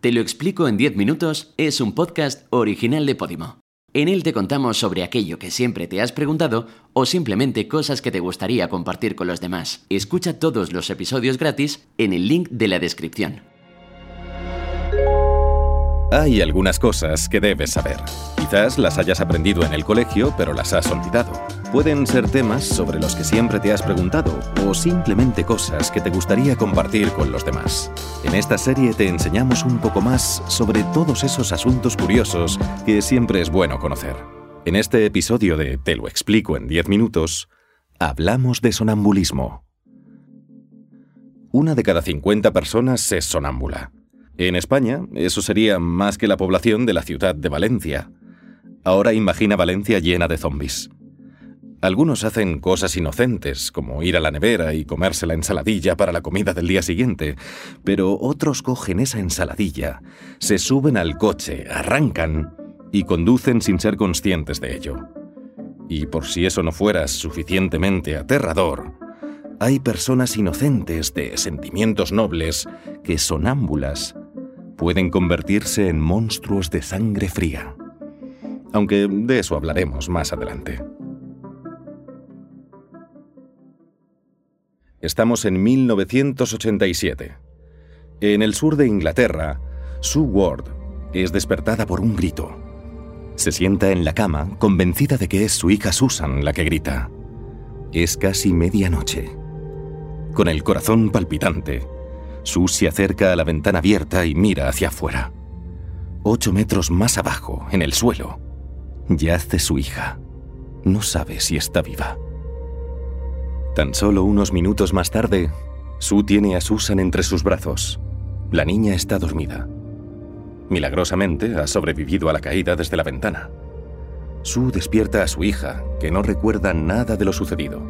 Te lo explico en 10 minutos es un podcast original de Podimo. En él te contamos sobre aquello que siempre te has preguntado o simplemente cosas que te gustaría compartir con los demás. Escucha todos los episodios gratis en el link de la descripción. Hay algunas cosas que debes saber. Quizás las hayas aprendido en el colegio, pero las has olvidado. Pueden ser temas sobre los que siempre te has preguntado o simplemente cosas que te gustaría compartir con los demás. En esta serie te enseñamos un poco más sobre todos esos asuntos curiosos que siempre es bueno conocer. En este episodio de Te lo explico en 10 minutos, hablamos de sonambulismo. Una de cada 50 personas es sonámbula. En España, eso sería más que la población de la ciudad de Valencia. Ahora imagina Valencia llena de zombies. Algunos hacen cosas inocentes, como ir a la nevera y comerse la ensaladilla para la comida del día siguiente, pero otros cogen esa ensaladilla, se suben al coche, arrancan y conducen sin ser conscientes de ello. Y por si eso no fuera suficientemente aterrador, hay personas inocentes de sentimientos nobles que sonámbulas pueden convertirse en monstruos de sangre fría. Aunque de eso hablaremos más adelante. Estamos en 1987. En el sur de Inglaterra, Sue Ward es despertada por un grito. Se sienta en la cama, convencida de que es su hija Susan la que grita. Es casi medianoche. Con el corazón palpitante, Sue se acerca a la ventana abierta y mira hacia afuera. Ocho metros más abajo, en el suelo, yace su hija. No sabe si está viva. Tan solo unos minutos más tarde, Sue tiene a Susan entre sus brazos. La niña está dormida. Milagrosamente ha sobrevivido a la caída desde la ventana. Sue despierta a su hija, que no recuerda nada de lo sucedido.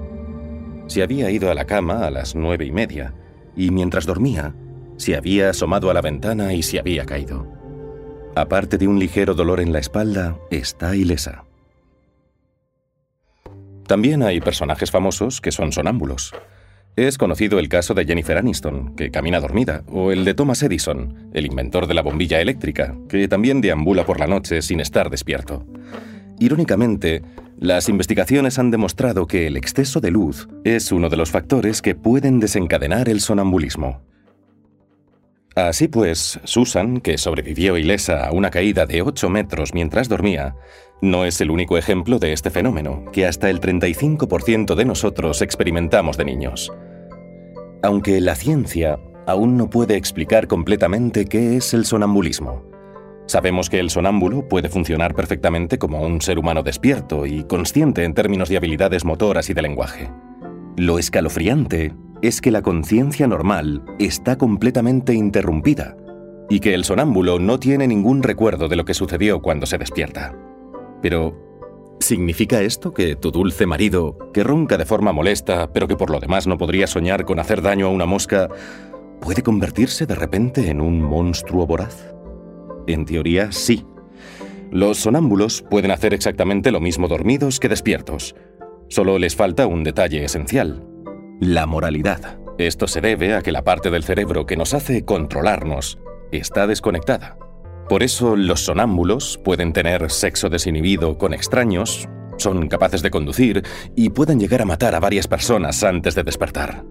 Se había ido a la cama a las nueve y media y mientras dormía, se había asomado a la ventana y se había caído. Aparte de un ligero dolor en la espalda, está ilesa. También hay personajes famosos que son sonámbulos. Es conocido el caso de Jennifer Aniston, que camina dormida, o el de Thomas Edison, el inventor de la bombilla eléctrica, que también deambula por la noche sin estar despierto. Irónicamente, las investigaciones han demostrado que el exceso de luz es uno de los factores que pueden desencadenar el sonambulismo. Así pues, Susan, que sobrevivió ilesa a una caída de 8 metros mientras dormía, no es el único ejemplo de este fenómeno que hasta el 35% de nosotros experimentamos de niños. Aunque la ciencia aún no puede explicar completamente qué es el sonambulismo. Sabemos que el sonámbulo puede funcionar perfectamente como un ser humano despierto y consciente en términos de habilidades motoras y de lenguaje. Lo escalofriante es que la conciencia normal está completamente interrumpida y que el sonámbulo no tiene ningún recuerdo de lo que sucedió cuando se despierta. Pero, ¿significa esto que tu dulce marido, que ronca de forma molesta, pero que por lo demás no podría soñar con hacer daño a una mosca, puede convertirse de repente en un monstruo voraz? En teoría, sí. Los sonámbulos pueden hacer exactamente lo mismo dormidos que despiertos. Solo les falta un detalle esencial. La moralidad. Esto se debe a que la parte del cerebro que nos hace controlarnos está desconectada. Por eso los sonámbulos pueden tener sexo desinhibido con extraños, son capaces de conducir y pueden llegar a matar a varias personas antes de despertar.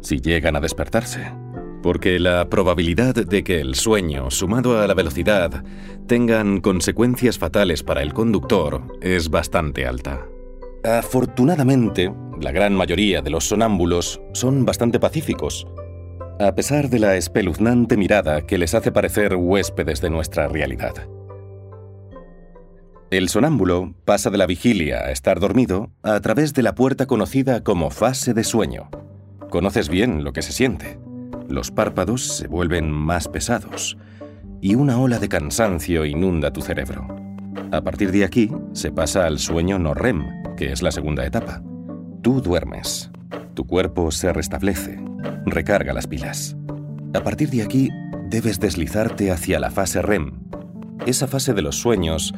Si llegan a despertarse porque la probabilidad de que el sueño, sumado a la velocidad, tengan consecuencias fatales para el conductor es bastante alta. Afortunadamente, la gran mayoría de los sonámbulos son bastante pacíficos, a pesar de la espeluznante mirada que les hace parecer huéspedes de nuestra realidad. El sonámbulo pasa de la vigilia a estar dormido a través de la puerta conocida como fase de sueño. Conoces bien lo que se siente. Los párpados se vuelven más pesados y una ola de cansancio inunda tu cerebro. A partir de aquí se pasa al sueño no REM, que es la segunda etapa. Tú duermes, tu cuerpo se restablece, recarga las pilas. A partir de aquí debes deslizarte hacia la fase REM, esa fase de los sueños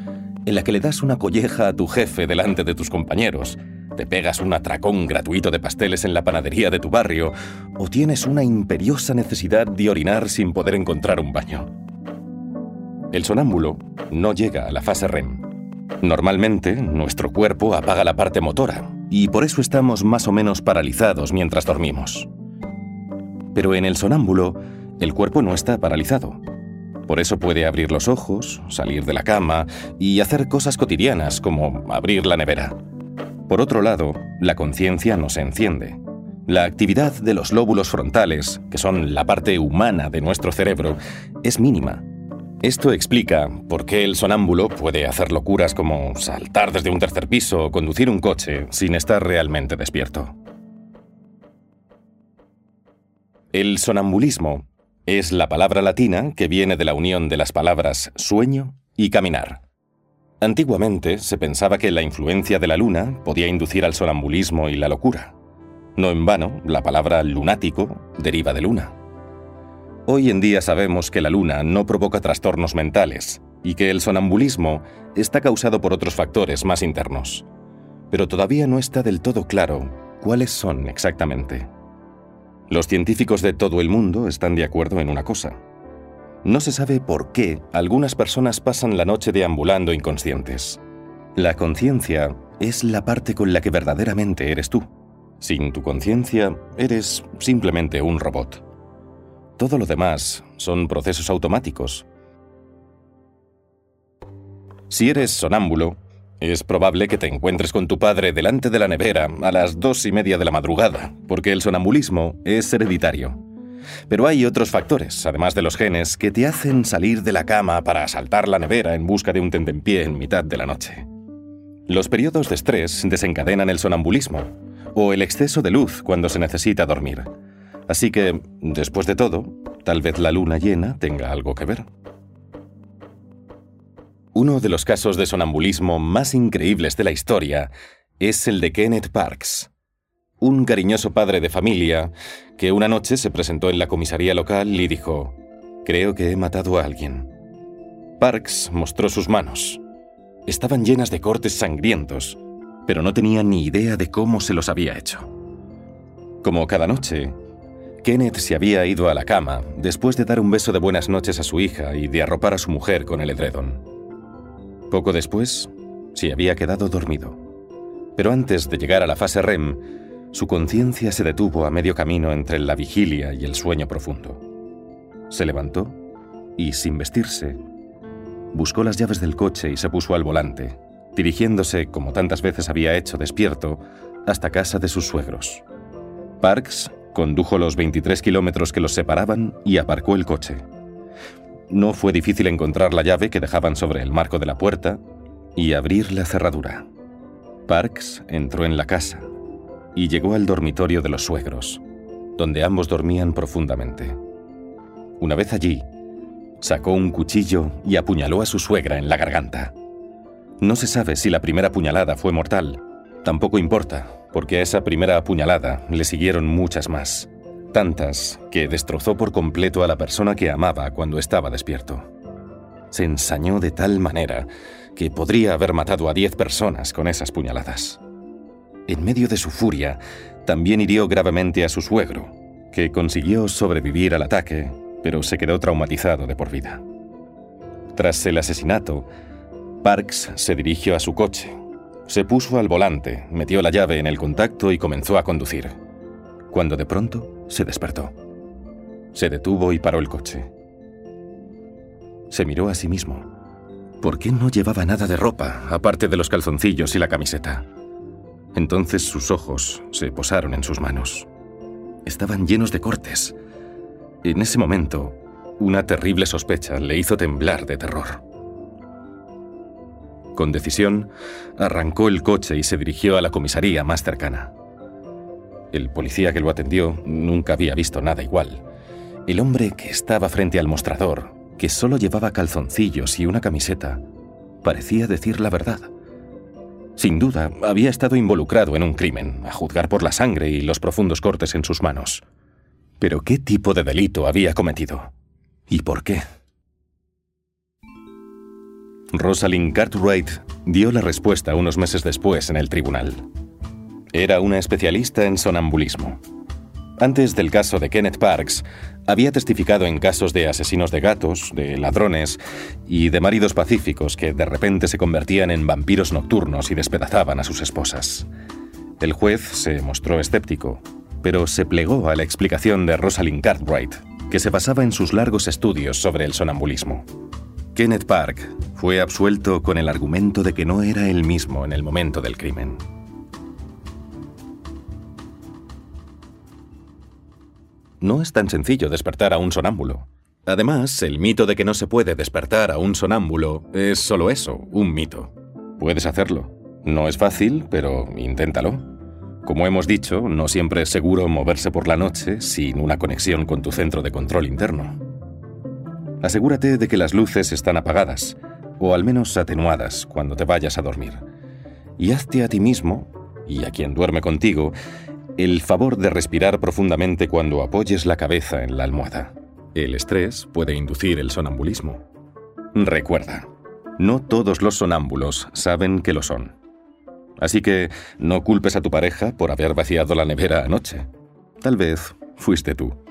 en la que le das una colleja a tu jefe delante de tus compañeros te pegas un atracón gratuito de pasteles en la panadería de tu barrio o tienes una imperiosa necesidad de orinar sin poder encontrar un baño. el sonámbulo no llega a la fase REM. Normalmente, nuestro cuerpo apaga la parte motora y por eso estamos más o menos paralizados mientras dormimos. Pero en el sonámbulo, el cuerpo no está paralizado. Por eso puede abrir los ojos, salir de la cama y hacer cosas cotidianas como abrir la nevera. Por otro lado, la conciencia no se enciende. La actividad de los lóbulos frontales, que son la parte humana de nuestro cerebro, es mínima. Esto explica por qué el sonámbulo puede hacer locuras como saltar desde un tercer piso o conducir un coche sin estar realmente despierto. El sonambulismo es la palabra latina que viene de la unión de las palabras sueño y caminar. Antiguamente se pensaba que la influencia de la luna podía inducir al sonambulismo y la locura. No en vano, la palabra lunático deriva de luna. Hoy en día sabemos que la luna no provoca trastornos mentales y que el sonambulismo está causado por otros factores más internos. Pero todavía no está del todo claro cuáles son exactamente. Los científicos de todo el mundo están de acuerdo en una cosa. No se sabe por qué algunas personas pasan la noche deambulando inconscientes. La conciencia es la parte con la que verdaderamente eres tú. Sin tu conciencia, eres simplemente un robot. Todo lo demás son procesos automáticos. Si eres sonámbulo, es probable que te encuentres con tu padre delante de la nevera a las dos y media de la madrugada, porque el sonambulismo es hereditario. Pero hay otros factores, además de los genes, que te hacen salir de la cama para asaltar la nevera en busca de un tentempié en mitad de la noche. Los periodos de estrés desencadenan el sonambulismo, o el exceso de luz cuando se necesita dormir. Así que, después de todo, tal vez la luna llena tenga algo que ver. Uno de los casos de sonambulismo más increíbles de la historia es el de Kenneth Parks, un cariñoso padre de familia que una noche se presentó en la comisaría local y dijo, Creo que he matado a alguien. Parks mostró sus manos. Estaban llenas de cortes sangrientos, pero no tenía ni idea de cómo se los había hecho. Como cada noche, Kenneth se había ido a la cama después de dar un beso de buenas noches a su hija y de arropar a su mujer con el edredón. Poco después, se había quedado dormido. Pero antes de llegar a la fase REM, su conciencia se detuvo a medio camino entre la vigilia y el sueño profundo. Se levantó y, sin vestirse, buscó las llaves del coche y se puso al volante, dirigiéndose, como tantas veces había hecho despierto, hasta casa de sus suegros. Parks condujo los 23 kilómetros que los separaban y aparcó el coche. No fue difícil encontrar la llave que dejaban sobre el marco de la puerta y abrir la cerradura. Parks entró en la casa y llegó al dormitorio de los suegros, donde ambos dormían profundamente. Una vez allí, sacó un cuchillo y apuñaló a su suegra en la garganta. No se sabe si la primera puñalada fue mortal. Tampoco importa, porque a esa primera apuñalada le siguieron muchas más tantas que destrozó por completo a la persona que amaba cuando estaba despierto. Se ensañó de tal manera que podría haber matado a diez personas con esas puñaladas. En medio de su furia, también hirió gravemente a su suegro, que consiguió sobrevivir al ataque, pero se quedó traumatizado de por vida. Tras el asesinato, Parks se dirigió a su coche, se puso al volante, metió la llave en el contacto y comenzó a conducir, cuando de pronto se despertó. Se detuvo y paró el coche. Se miró a sí mismo. ¿Por qué no llevaba nada de ropa, aparte de los calzoncillos y la camiseta? Entonces sus ojos se posaron en sus manos. Estaban llenos de cortes. En ese momento, una terrible sospecha le hizo temblar de terror. Con decisión, arrancó el coche y se dirigió a la comisaría más cercana. El policía que lo atendió nunca había visto nada igual. El hombre que estaba frente al mostrador, que solo llevaba calzoncillos y una camiseta, parecía decir la verdad. Sin duda, había estado involucrado en un crimen, a juzgar por la sangre y los profundos cortes en sus manos. Pero ¿qué tipo de delito había cometido? ¿Y por qué? Rosalind Cartwright dio la respuesta unos meses después en el tribunal. Era una especialista en sonambulismo. Antes del caso de Kenneth Parks, había testificado en casos de asesinos de gatos, de ladrones y de maridos pacíficos que de repente se convertían en vampiros nocturnos y despedazaban a sus esposas. El juez se mostró escéptico, pero se plegó a la explicación de Rosalind Cartwright, que se basaba en sus largos estudios sobre el sonambulismo. Kenneth Park fue absuelto con el argumento de que no era él mismo en el momento del crimen. No es tan sencillo despertar a un sonámbulo. Además, el mito de que no se puede despertar a un sonámbulo es solo eso, un mito. Puedes hacerlo. No es fácil, pero inténtalo. Como hemos dicho, no siempre es seguro moverse por la noche sin una conexión con tu centro de control interno. Asegúrate de que las luces están apagadas, o al menos atenuadas, cuando te vayas a dormir. Y hazte a ti mismo, y a quien duerme contigo, el favor de respirar profundamente cuando apoyes la cabeza en la almohada. El estrés puede inducir el sonambulismo. Recuerda, no todos los sonámbulos saben que lo son. Así que no culpes a tu pareja por haber vaciado la nevera anoche. Tal vez fuiste tú.